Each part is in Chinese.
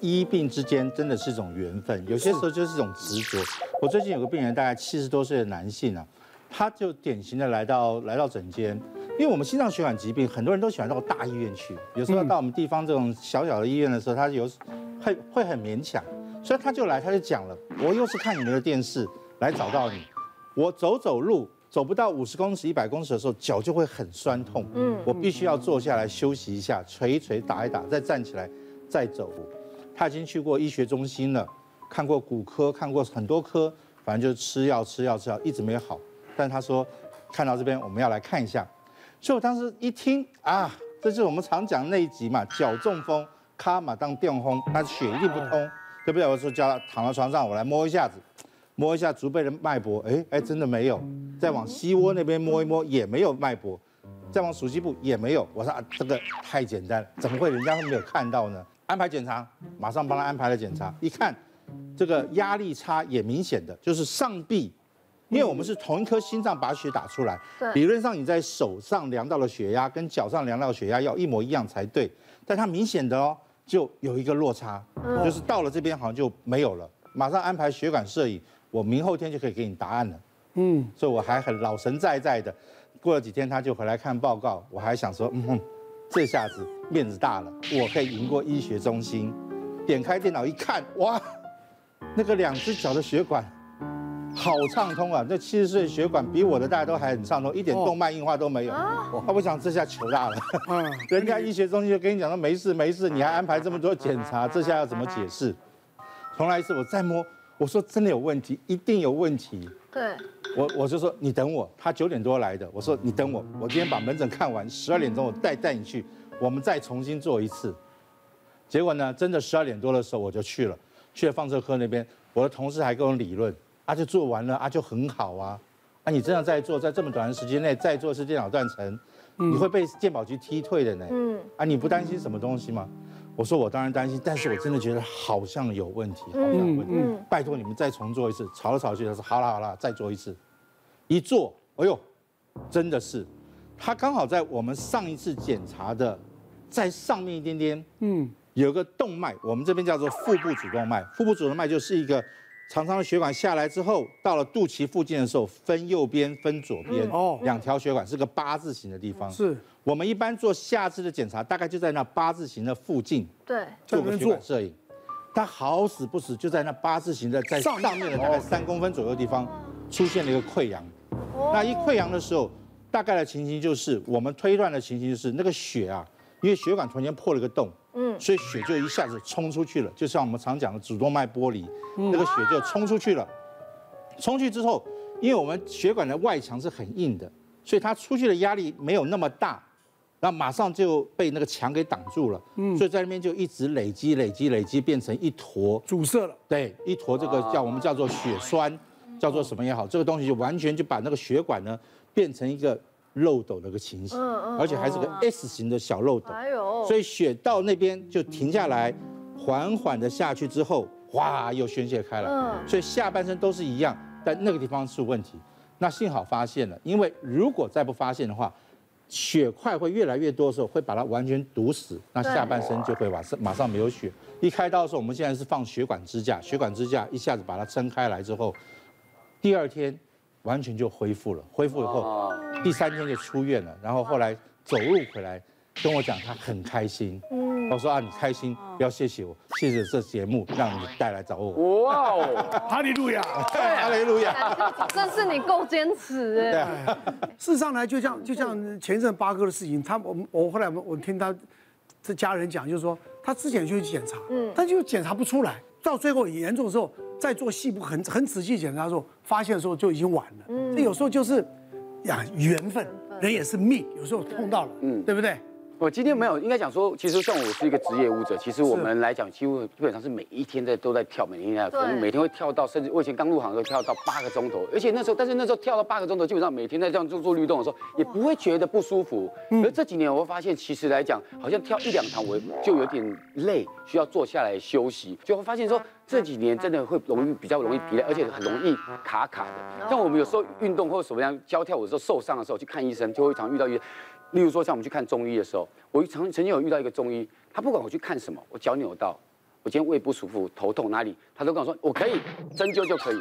医病之间真的是一种缘分，有些时候就是一种执着。我最近有个病人，大概七十多岁的男性啊，他就典型的来到来到诊间，因为我们心脏血管疾病，很多人都喜欢到大医院去，有时候到我们地方这种小小的医院的时候，他有会会很勉强，所以他就来，他就讲了，我又是看你们的电视来找到你，我走走路。走不到五十公尺、一百公尺的时候，脚就会很酸痛。嗯，我必须要坐下来休息一下，捶一捶，打一打，再站起来，再走。他已经去过医学中心了，看过骨科，看过很多科，反正就是吃药、吃药、吃药，一直没好。但他说，看到这边，我们要来看一下。所以我当时一听啊，这就是我们常讲那一集嘛，脚中风，卡马当电轰，他血一定不通，对不对？我说叫他躺在床上，我来摸一下子。摸一下足背的脉搏，哎哎，真的没有。再往膝窝那边摸一摸，也没有脉搏。再往鼠蹊部也没有。我说啊，这个太简单了，怎么会人家会没有看到呢？安排检查，马上帮他安排了检查。一看，这个压力差也明显的，就是上臂，因为我们是同一颗心脏把血打出来，理论上你在手上量到的血压跟脚上量到的血压要一模一样才对，但它明显的哦，就有一个落差，就是到了这边好像就没有了。马上安排血管摄影。我明后天就可以给你答案了，嗯，所以我还很老神在在的。过了几天他就回来看报告，我还想说，嗯哼，这下子面子大了，我可以赢过医学中心。点开电脑一看，哇，那个两只脚的血管好畅通啊！那七十岁血管比我的大家都还很畅通，一点动脉硬化都没有。啊，我想这下糗大了。嗯，人家医学中心就跟你讲说没事没事，你还安排这么多检查，这下要怎么解释？重来一次，我再摸。我说真的有问题，一定有问题。对，我我就说你等我，他九点多来的。我说你等我，我今天把门诊看完，十二点钟我带带你去，我们再重新做一次。结果呢，真的十二点多的时候我就去了，去了放射科那边，我的同事还跟我理论，啊就做完了啊就很好啊，啊你这样再做，在这么短的时间内再做是电脑断层，你会被健保局踢退的呢。嗯，啊你不担心什么东西吗？我说我当然担心，但是我真的觉得好像有问题，好像有问题。拜托你们再重做一次。吵来吵去，他说好了好了，再做一次。一做，哎呦，真的是，他刚好在我们上一次检查的，在上面一点点，嗯，有个动脉，我们这边叫做腹部主动脉。腹部主动脉就是一个长长的血管下来之后，到了肚脐附近的时候，分右边分左边，哦，两条血管是个八字形的地方，是。我们一般做下肢的检查，大概就在那八字形的附近，对，做个血管摄影。他好死不死，就在那八字形的在上面的大概三公分左右的地方，出现了一个溃疡。那一溃疡的时候，大概的情形就是，我们推断的情形就是，那个血啊，因为血管突然间破了个洞，嗯，所以血就一下子冲出去了，就像我们常讲的主动脉剥离，那个血就冲出去了。冲去之后，因为我们血管的外墙是很硬的，所以它出去的压力没有那么大。然后马上就被那个墙给挡住了，嗯，所以在那边就一直累积、累积、累积，变成一坨阻塞了。对，一坨这个叫我们叫做血栓，叫做什么也好，这个东西就完全就把那个血管呢变成一个漏斗那个情形，而且还是个 S 型的小漏斗。所以血到那边就停下来，缓缓的下去之后，哗又宣泄开了。所以下半身都是一样，但那个地方出问题。那幸好发现了，因为如果再不发现的话。血块会越来越多的时候，会把它完全堵死，那下半身就会马上马上没有血。一开刀的时候，我们现在是放血管支架，血管支架一下子把它撑开来之后，第二天完全就恢复了。恢复以后，第三天就出院了，然后后来走路回来。跟我讲，他很开心。嗯，我说啊，你开心，不要谢谢我，谢谢这节目让你带来找我。哇哦，哈利路亚，哈利路亚，这是你够坚持哎。对，事实上呢，就像就像前一阵八哥的事情，他我我后来我我听他这家人讲，就是说他之前就去检查，嗯，但就检查不出来，到最后严重的时候，再做细部很很仔细检查的时候，发现的时候就已经晚了。嗯，这有时候就是呀缘分，人也是命，有时候碰到了，嗯，对不对？我今天没有，应该讲说，其实像我是一个职业舞者，其实我们来讲，几乎基本上是每一天在都在跳，每天在，可能每天会跳到，甚至我以前刚入行的时候跳到八个钟头，而且那时候，但是那时候跳到八个钟头，基本上每天在这样做做律动的时候，也不会觉得不舒服。而这几年我会发现，其实来讲，好像跳一两堂我就有点累，需要坐下来休息，就会发现说这几年真的会容易比较容易疲累，而且很容易卡卡的。像我们有时候运动或者什么样教跳舞的时候受伤的时候去看医生，就会常遇到一些。例如说，像我们去看中医的时候，我曾曾经有遇到一个中医，他不管我去看什么，我脚扭到，我今天胃不舒服，头痛哪里，他都跟我说我可以针灸就可以，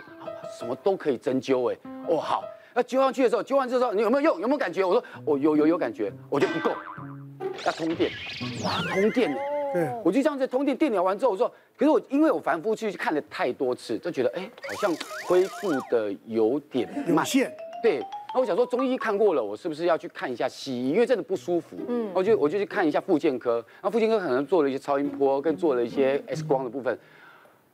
什么都可以针灸哎，哦好，那灸上去的时候，灸完之后你有没有用？有没有感觉？我说我有有有感觉，我觉得不够，要通电，哇通电。对，我就这样子通电电疗完之后，我说，可是我因为我反复去看了太多次，就觉得哎，好像恢复的有点慢，对。那我想说，中医看过了，我是不是要去看一下西医？因为真的不舒服。嗯，我就我就去看一下复健科。那复健科可能做了一些超音波，跟做了一些 X 光的部分，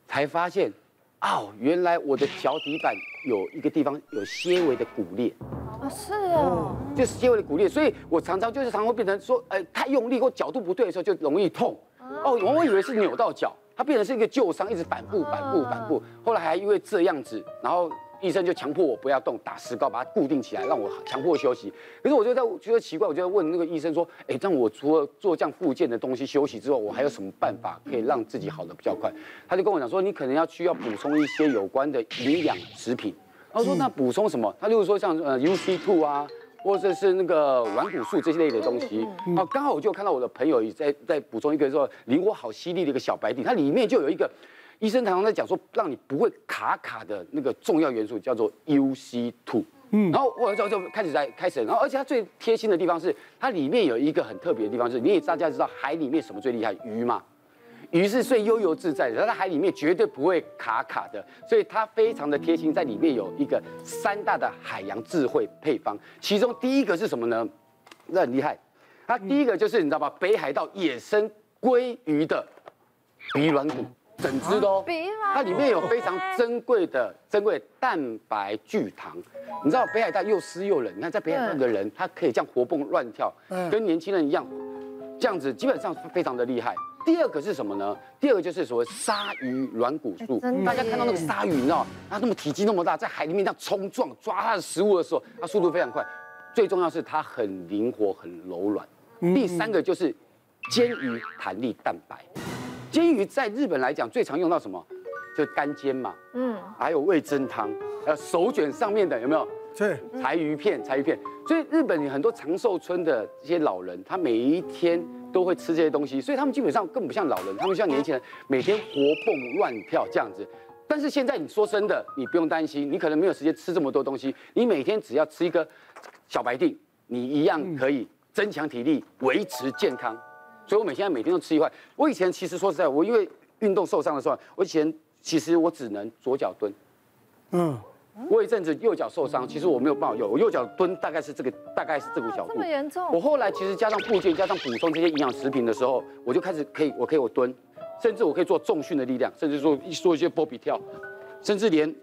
才发现，哦，原来我的脚底板有一个地方有些微的骨裂。啊，是哦，就是些微的骨裂，所以我常常就是常常会变成说，呃，太用力或角度不对的时候就容易痛。哦，我以为是扭到脚，它变成是一个旧伤，一直反复、反复、反复。后来还因为这样子，然后。医生就强迫我不要动，打石膏把它固定起来，让我强迫休息。可是我就在觉得奇怪，我就在问那个医生说：“哎，这样我除了做这样复健的东西休息之后，我还有什么办法可以让自己好的比较快？”他就跟我讲说：“你可能要需要补充一些有关的营养食品。”他说：“那补充什么？”他就是说像呃 UC two 啊，或者是那个软骨素这些类的东西。啊，刚好我就看到我的朋友也在在补充一个说灵活好犀利的一个小白錠，它里面就有一个。医生常常在讲说，让你不会卡卡的那个重要元素叫做 UC two。嗯，然后我就就开始在开始，然后而且它最贴心的地方是，它里面有一个很特别的地方，就是你也大家知道海里面什么最厉害？鱼嘛，鱼是最悠游自在的，它在海里面绝对不会卡卡的，所以它非常的贴心，在里面有一个三大的海洋智慧配方，其中第一个是什么呢？那很厉害，它第一个就是你知道吧？北海道野生鲑鱼的鼻软骨。整只的哦，它里面有非常珍贵的珍贵蛋白聚糖。你知道北海道又湿又冷，你看在北海道的人，他可以这样活蹦乱跳，跟年轻人一样，这样子基本上非常的厉害。第二个是什么呢？第二个就是所谓鲨鱼软骨素。大家看到那个鲨鱼，你知道它那么体积那么大，在海里面这样冲撞抓它的食物的时候，它速度非常快。最重要是它很灵活，很柔软。第三个就是煎鱼弹力蛋白。鰹鱼在日本来讲最常用到什么？就是干煎嘛，嗯，还有味噌汤，还有手卷上面的有没有？对，柴鱼片，柴鱼片。所以日本有很多长寿村的这些老人，他每一天都会吃这些东西，所以他们基本上根本不像老人，他们像年轻人，每天活蹦乱跳这样子。但是现在你说真的，你不用担心，你可能没有时间吃这么多东西，你每天只要吃一个小白錠，你一样可以增强体力，维持健康。所以，我每天每天都吃一块。我以前其实说实在，我因为运动受伤的时候，我以前其实我只能左脚蹲。嗯。我有一阵子右脚受伤，其实我没有办法右，我右脚蹲大概是这个，大概是这个角度。这么严重？我后来其实加上复健，加上补充这些营养食品的时候，我就开始可以，我可以我蹲，甚至我可以做重训的力量，甚至说做一些波比跳，甚至连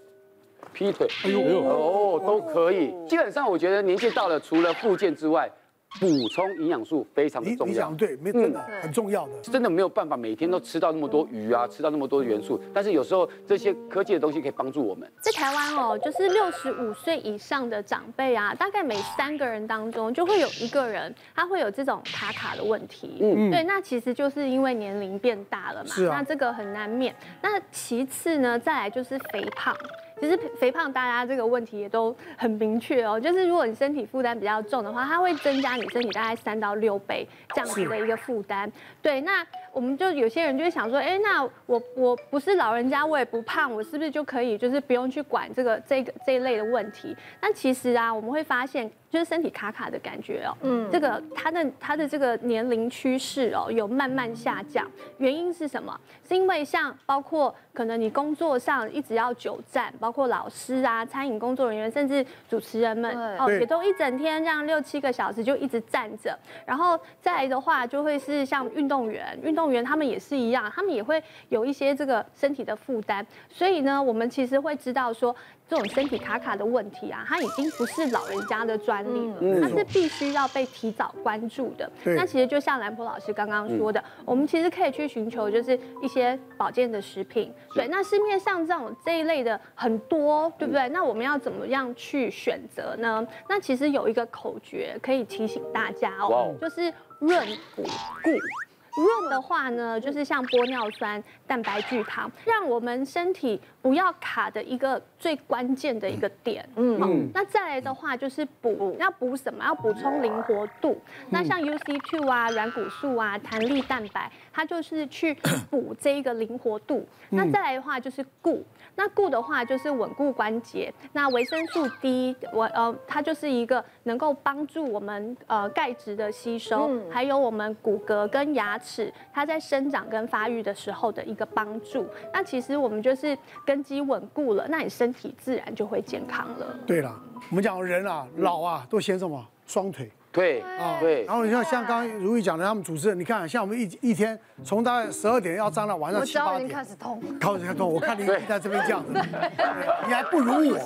劈腿，哎呦，哦，都可以。基本上我觉得年纪到了，除了附件之外。补充营养素非常的重要，对，没真的很重要的，真的没有办法每天都吃到那么多鱼啊，吃到那么多的元素，但是有时候这些科技的东西可以帮助我们。在台湾哦，就是六十五岁以上的长辈啊，大概每三个人当中就会有一个人他会有这种卡卡的问题。嗯，对，那其实就是因为年龄变大了嘛，是啊，那这个很难免。那其次呢，再来就是肥胖。其实肥胖，大家这个问题也都很明确哦，就是如果你身体负担比较重的话，它会增加你身体大概三到六倍这样子的一个负担。对，那我们就有些人就会想说，哎，那我我不是老人家，我也不胖，我是不是就可以就是不用去管这个这个这一类的问题？但其实啊，我们会发现。就是身体卡卡的感觉哦，嗯，这个他的他的这个年龄趋势哦，有慢慢下降，原因是什么？是因为像包括可能你工作上一直要久站，包括老师啊、餐饮工作人员，甚至主持人们哦，也都一整天这样六七个小时就一直站着，然后再来的话就会是像运动员，运动员他们也是一样，他们也会有一些这个身体的负担，所以呢，我们其实会知道说。这种身体卡卡的问题啊，它已经不是老人家的专利了，它是必须要被提早关注的。那其实就像兰波老师刚刚说的，我们其实可以去寻求就是一些保健的食品。对，那市面上这种这一类的很多，对不对？那我们要怎么样去选择呢？那其实有一个口诀可以提醒大家哦，就是润补固。润的话呢，就是像玻尿酸、蛋白聚糖，让我们身体不要卡的一个最关键的一个点。嗯嗯。那再来的话就是补，要补什么？要补充灵活度。那像 UC two 啊、软骨素啊、弹力蛋白，它就是去补这一个灵活度。那再来的话就是固，那固的话就是稳固关节。那维生素 D，我呃，它就是一个能够帮助我们呃钙质的吸收，还有我们骨骼跟牙齿它在生长跟发育的时候的一个帮助。那其实我们就是根基稳固了，那你身体自然就会健康了。对了，我们讲人啊，老啊都嫌什么？双腿。对啊，对。然后你像像刚刚如意讲的，他们主持人，你看像我们一一天从大概十二点要站到晚上七八点，我脚已经开始痛，开始痛。我看你在这边这样子，你还不如我。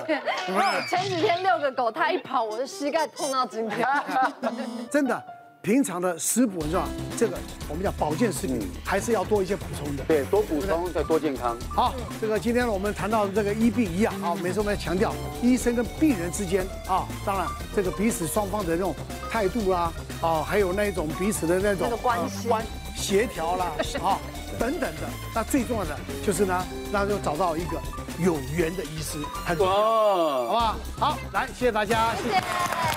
前几天遛个狗，它一跑，我的膝盖痛到今天。真的。平常的食补是吧？这个我们讲保健食品还是要多一些补充的。对，多补充再多健康。好，这个今天我们谈到这个医病一样啊，每次我们要强调医生跟病人之间啊，当然这个彼此双方的那种态度啦，啊，还有那一种彼此的那种关系、关协调啦，啊等等的。那最重要的就是呢，那就找到一个有缘的医师，很重要，好不好？好，来，谢谢大家，谢谢。